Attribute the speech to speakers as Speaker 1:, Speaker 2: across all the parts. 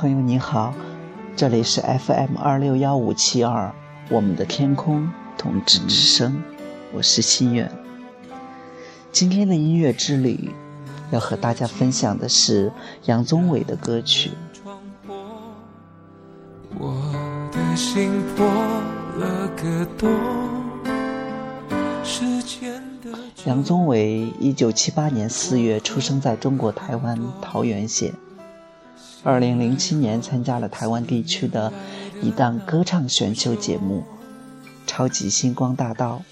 Speaker 1: 朋友你好，这里是 FM 二六幺五七二，我们的天空同志之声，我是心愿。今天的音乐之旅，要和大家分享的是杨宗纬的歌曲。
Speaker 2: 我的心破了个洞。
Speaker 1: 杨宗纬一九七八年四月出生在中国台湾桃园县。二零零七年参加了台湾地区的一档歌唱选秀节目《超级星光大道》，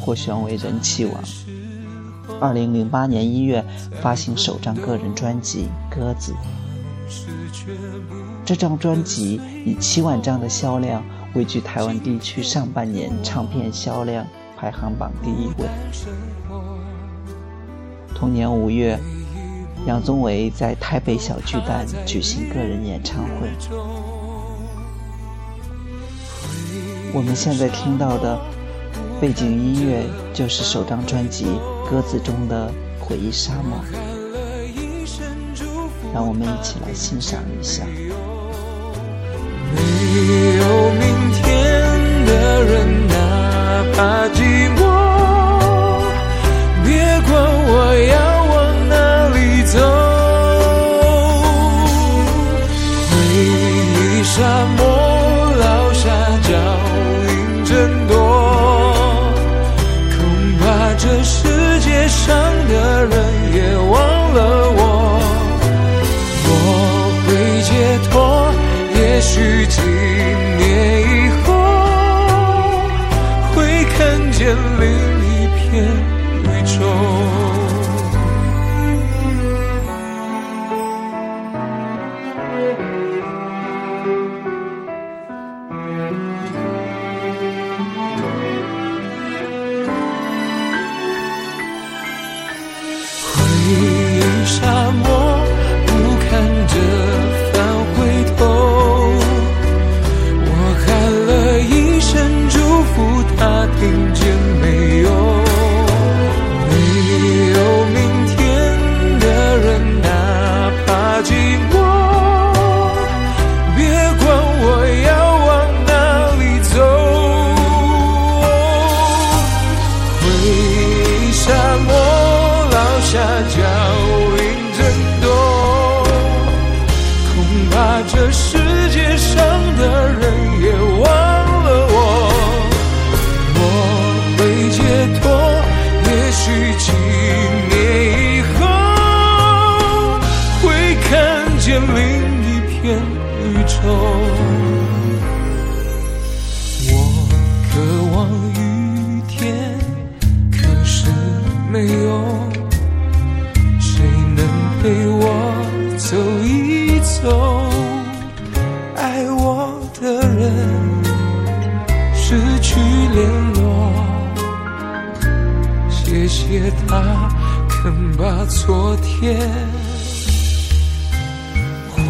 Speaker 1: 获选为人气王。二零零八年一月发行首张个人专辑《鸽子》，这张专辑以七万张的销量位居台湾地区上半年唱片销量排行榜第一位。同年五月。杨宗纬在台北小巨蛋举行个人演唱会。我们现在听到的背景音乐就是首张专辑《鸽子》中的《回忆沙漠》，让我们一起来欣赏一下。
Speaker 2: 没有明天的人，哪怕寂寞，别管我要。许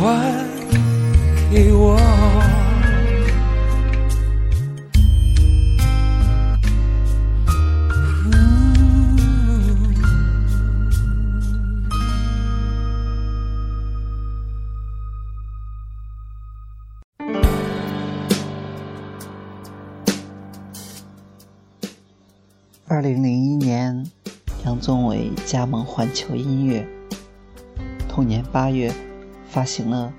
Speaker 2: 还给我。
Speaker 1: 二零零一年。杨宗纬加盟环球音乐，同年八月发行了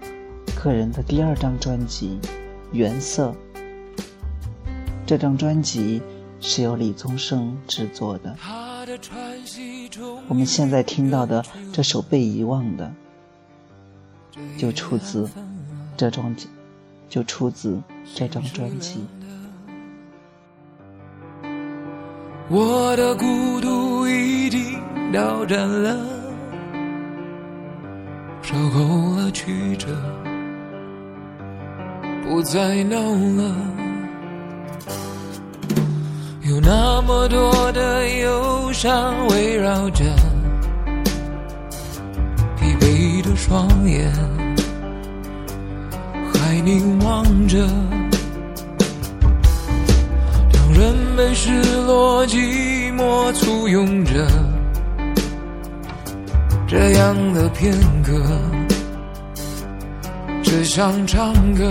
Speaker 1: 个人的第二张专辑《原色》。这张专辑是由李宗盛制作的。我们现在听到的这首《被遗忘的》，就出自这张，就出自这张专辑。
Speaker 2: 我的孤独已经到站了，受够了曲折，不再闹了。有那么多的忧伤围绕着，疲惫的双眼还凝望着。人们失落、寂寞簇拥着，这样的片刻，只想唱歌。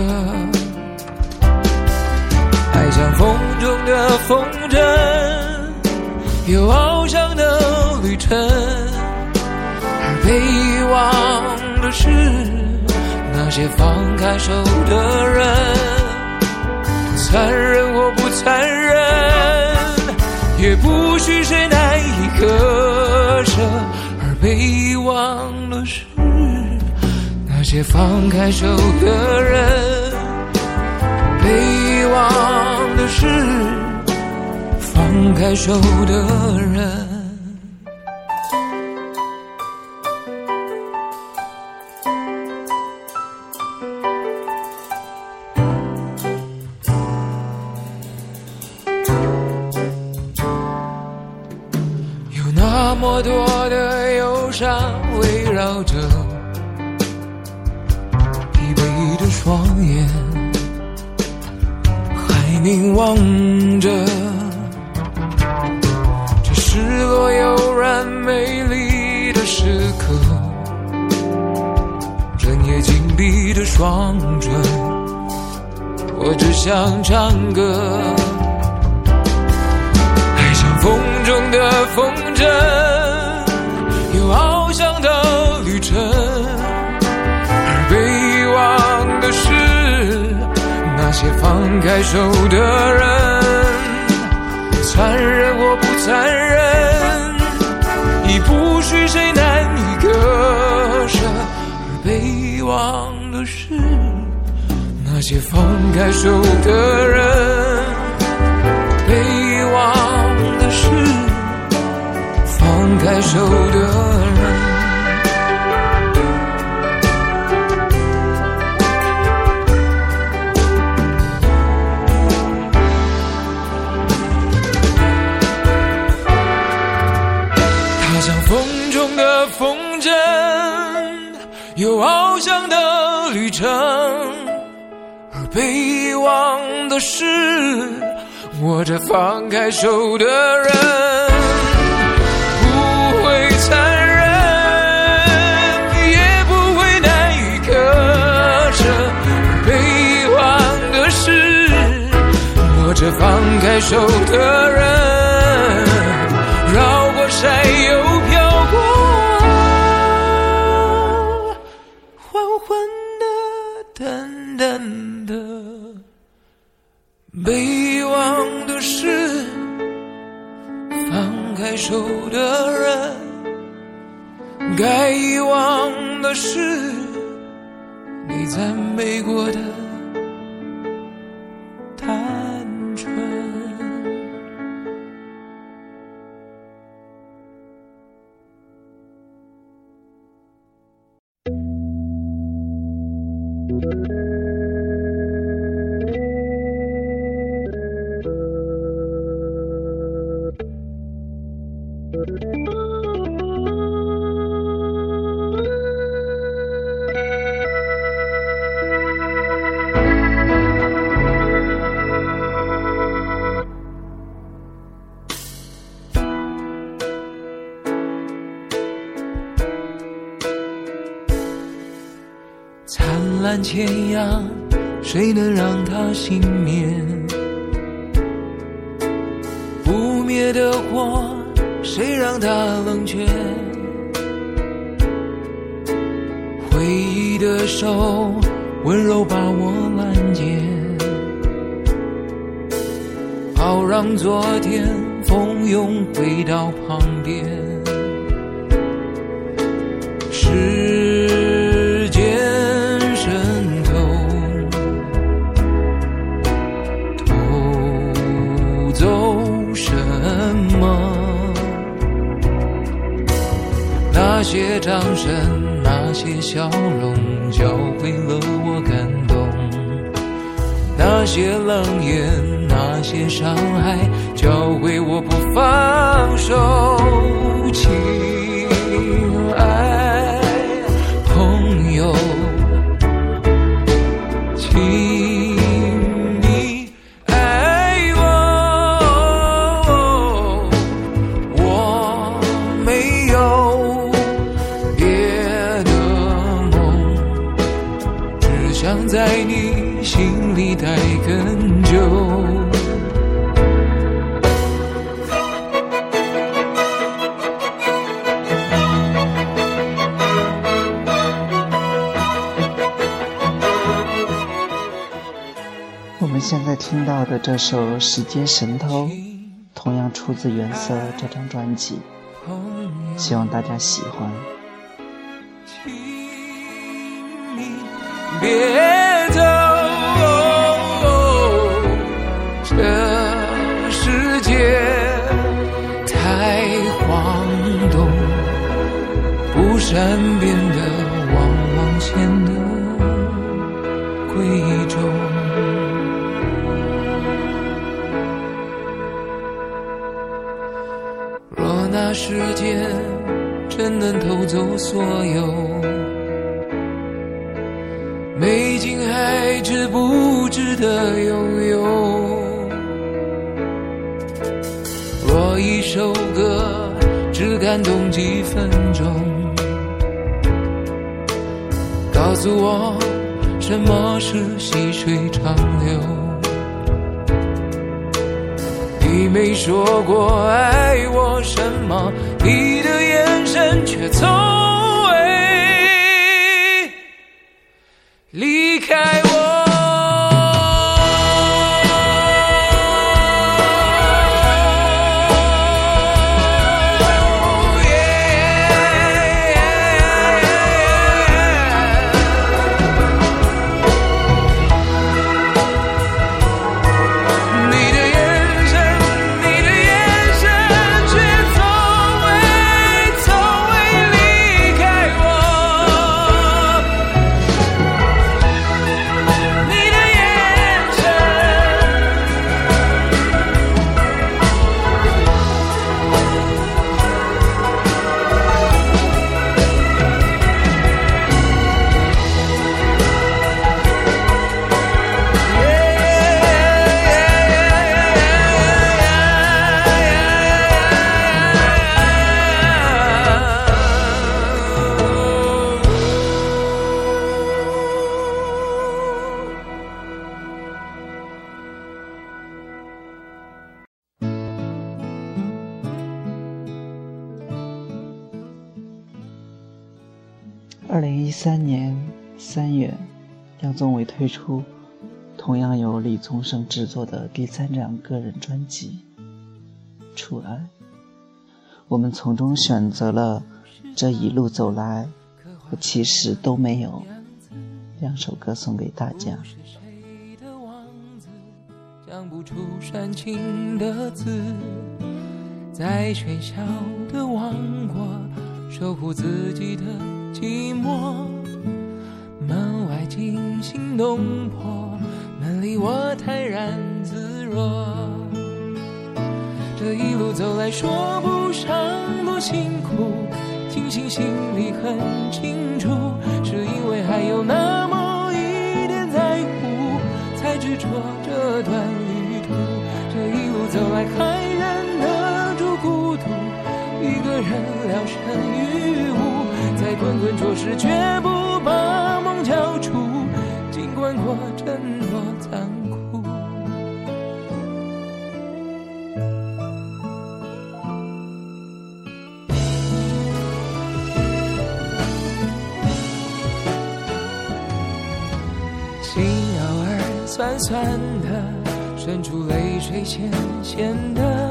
Speaker 2: 爱像风中的风筝，有翱翔的旅程，而被遗忘的是那些放开手的人。残忍或不残忍，也不许谁，遗忘的是那些放开手的人。被遗忘的是放开手的人。闭的双唇，我只想唱歌。爱像风中的风筝，有翱翔的旅程，而被遗忘的是。那些放开手的人，残忍或不残忍，已不许谁难以割舍。而被忘的是那些放开手的人，被遗忘的是放开手的人。他像风中的风筝有翱翔的旅程，而被遗忘的是握着放开手的人。不会残忍，也不会难以割舍。被遗忘的是握着放开手的人，绕过山又淡的，被遗忘的事放开手的人，该遗忘的事你赞美过的烂千阳，谁能让它熄灭？不灭的火，谁让它冷却？回忆的手，温柔把我拦截，好让昨天蜂拥回到旁边。是掌声，那些笑容，教会了我感动；那些冷眼，那些伤害，教会我不放手。
Speaker 1: 听到的这首《时间神偷》，同样出自原色这张专辑，希望大家喜欢。
Speaker 2: 别走，这世界太晃动，不善变的往往显得贵重。时间真能偷走所有。美景还值不值得拥有？若一首歌只感动几分钟，告诉我什么是细水长流？你没说过爱我什么，你的眼神却从。
Speaker 1: 二零一三年三月，杨宗纬推出同样由李宗盛制作的第三张个人专辑《初爱》，我们从中选择了这一路走来，我其实都没有两首歌送给大家。
Speaker 2: 讲不出煽情的字，在喧嚣的王国守护自己的。寂寞，门外惊心动魄，门里我泰然自若。这一路走来，说不上多辛苦，庆幸心里很清楚，是因为还有那是，绝不把梦交出，尽管过程多残酷。心偶尔酸酸的，渗出泪水咸咸的，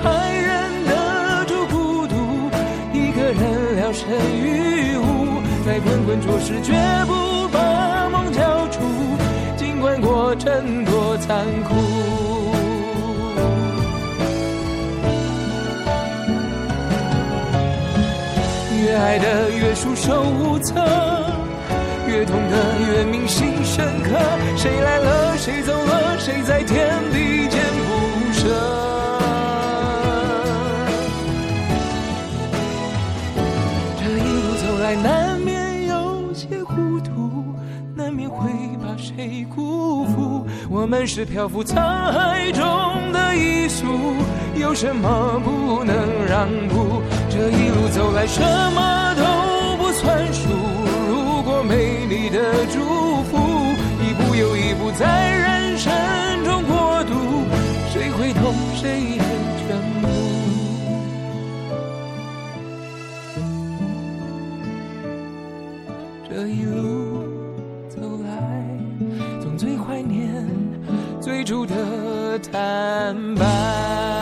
Speaker 2: 还忍得住孤独，一个人聊胜于无，在滚滚浊世绝不把梦交出，尽管过程多残酷。越爱的越束手无策。越痛的越铭心深刻，谁来了谁走了，谁在天地间不舍？难免有些糊涂，难免会把谁辜负。我们是漂浮沧海中的一粟，有什么不能让步？这一路走来，什么都不算数。如果没你的祝福，一步又一步在人生中过渡，谁会懂谁的全部？这一路走来，总最怀念最初的坦白。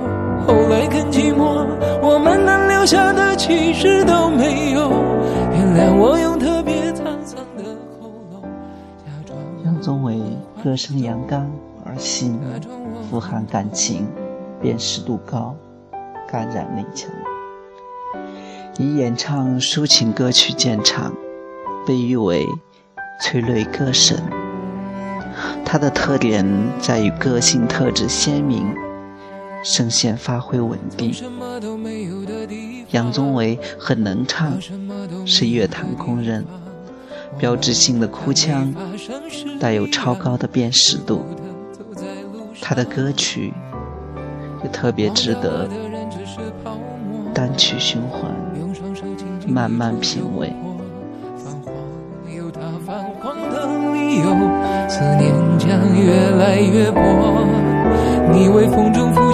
Speaker 2: 其实都没有。原谅我用特别沧桑的喉咙，假装
Speaker 1: 杨宗纬歌声阳刚而细腻，富含感情，辨识度高，感染力强。以演唱抒情歌曲见长，被誉为催泪歌神。他的特点在于个性特质鲜明，声线发挥稳定。杨宗纬很能唱，是乐坛公认。标志性的哭腔，带有超高的辨识度。他的歌曲也特别值得单曲循环，慢慢品味。
Speaker 2: 思念将越来越薄。你微风中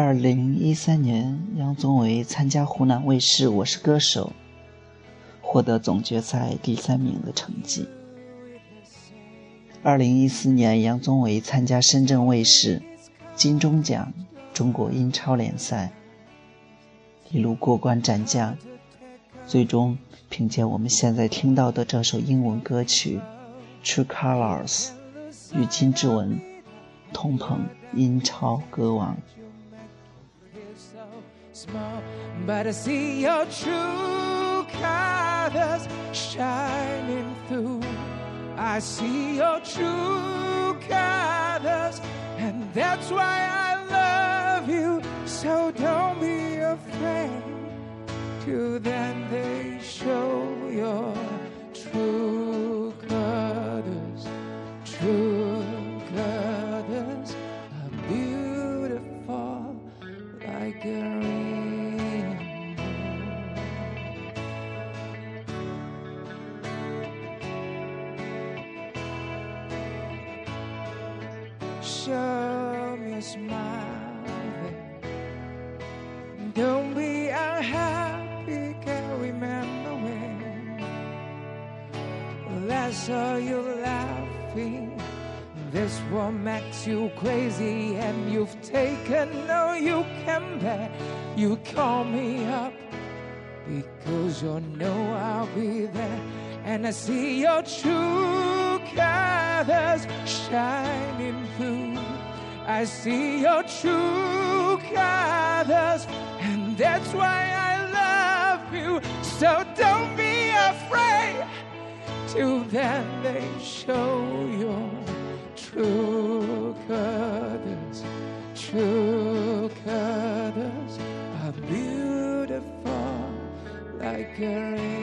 Speaker 1: 二零一三年，杨宗纬参加湖南卫视《我是歌手》，获得总决赛第三名的成绩。二零一四年，杨宗纬参加深圳卫视金钟奖中国英超联赛，一路过关斩将，最终凭借我们现在听到的这首英文歌曲《True Colors》，与金志文同捧英超歌王。
Speaker 2: Small, but I see your true colors shining through. I see your true colors, and that's why I love you. So don't be afraid to then they show your true colors, true colors are beautiful like a Show me a smile. Don't be unhappy, can remember when last saw you laughing. This one makes you crazy, and you've taken no you can bear. You call me up because you know I'll be there, and I see your true colors shining through. I see your true colors, and that's why I love you. So don't be afraid till then they show your true colors. True colors are beautiful like a rainbow.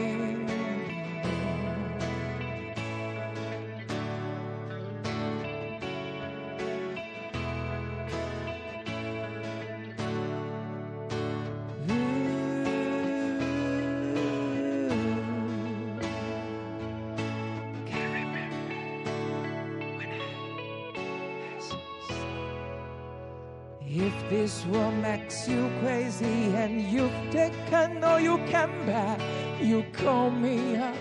Speaker 2: This world makes you crazy and you've taken all you can bear, you call me up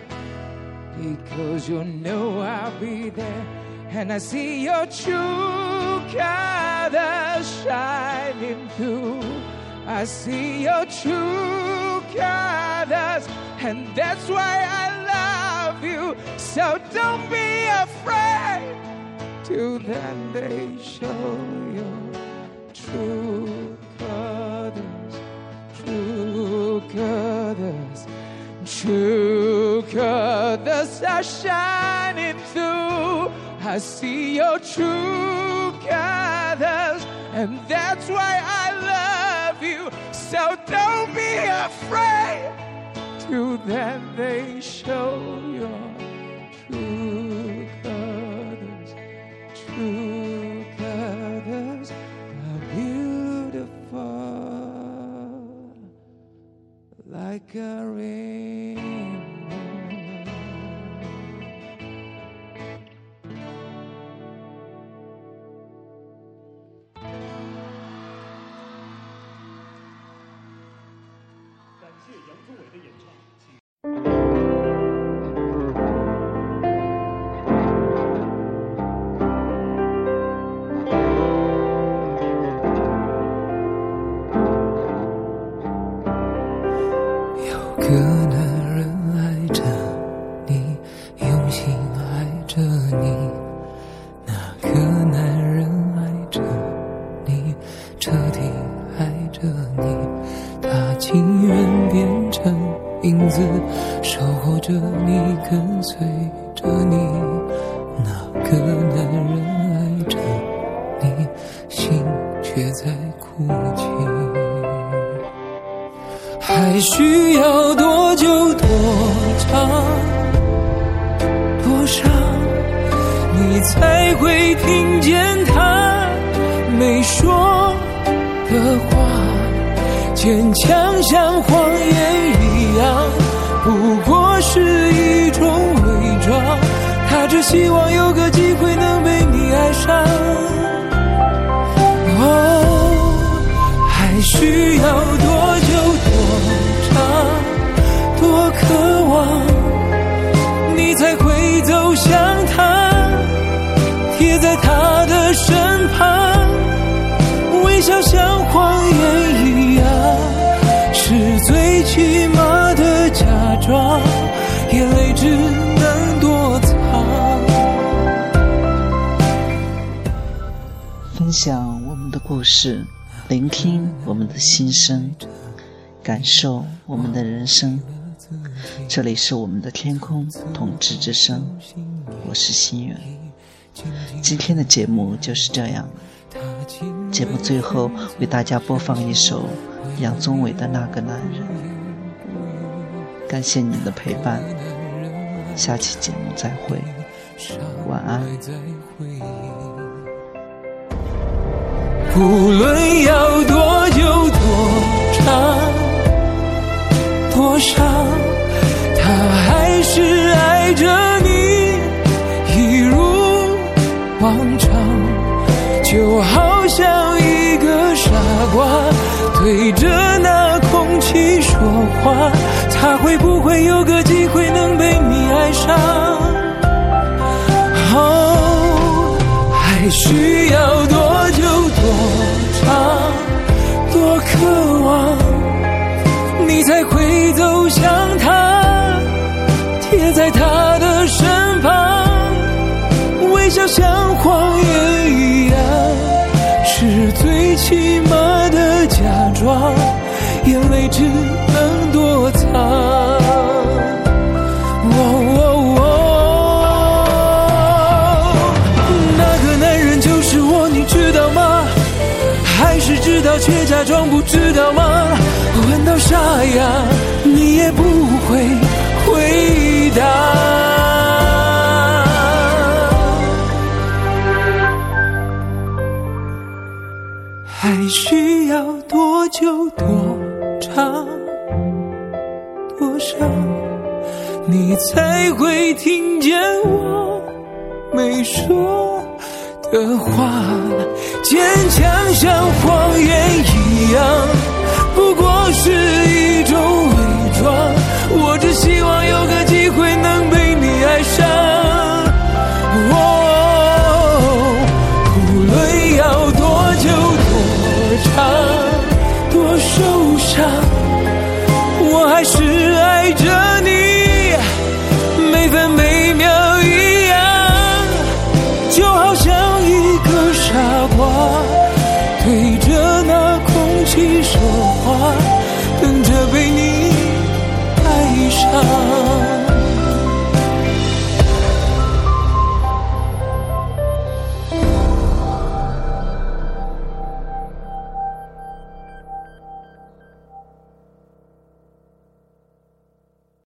Speaker 2: because you know I'll be there. And I see your true colors shining through. I see your true colors, and that's why I love you. So don't be afraid till then they show your true colors, are shining through. I see your true colors, and that's why I love you. So don't be afraid till then they show your true colors, true like a rainbow. 坚强像谎言一样，不过是一种伪装。他只希望
Speaker 1: 故事，聆听我们的心声，感受我们的人生。这里是我们的天空统治之声，我是心远。今天的节目就是这样。节目最后为大家播放一首杨宗纬的《那个男人》，感谢您的陪伴，下期节目再会，晚安。
Speaker 2: 无论要多久多长多伤，他还是爱着你，一如往常，就好像一个傻瓜对着那空气说话，他会不会有个机会能被你爱上？哦，还需要多，多渴望，你才会走向他，贴在他的身旁，微笑像谎言一样，是最起码的假装，眼泪只你才会听见我没说的话，坚强像谎言一样，不过是一种伪装。我只希望有个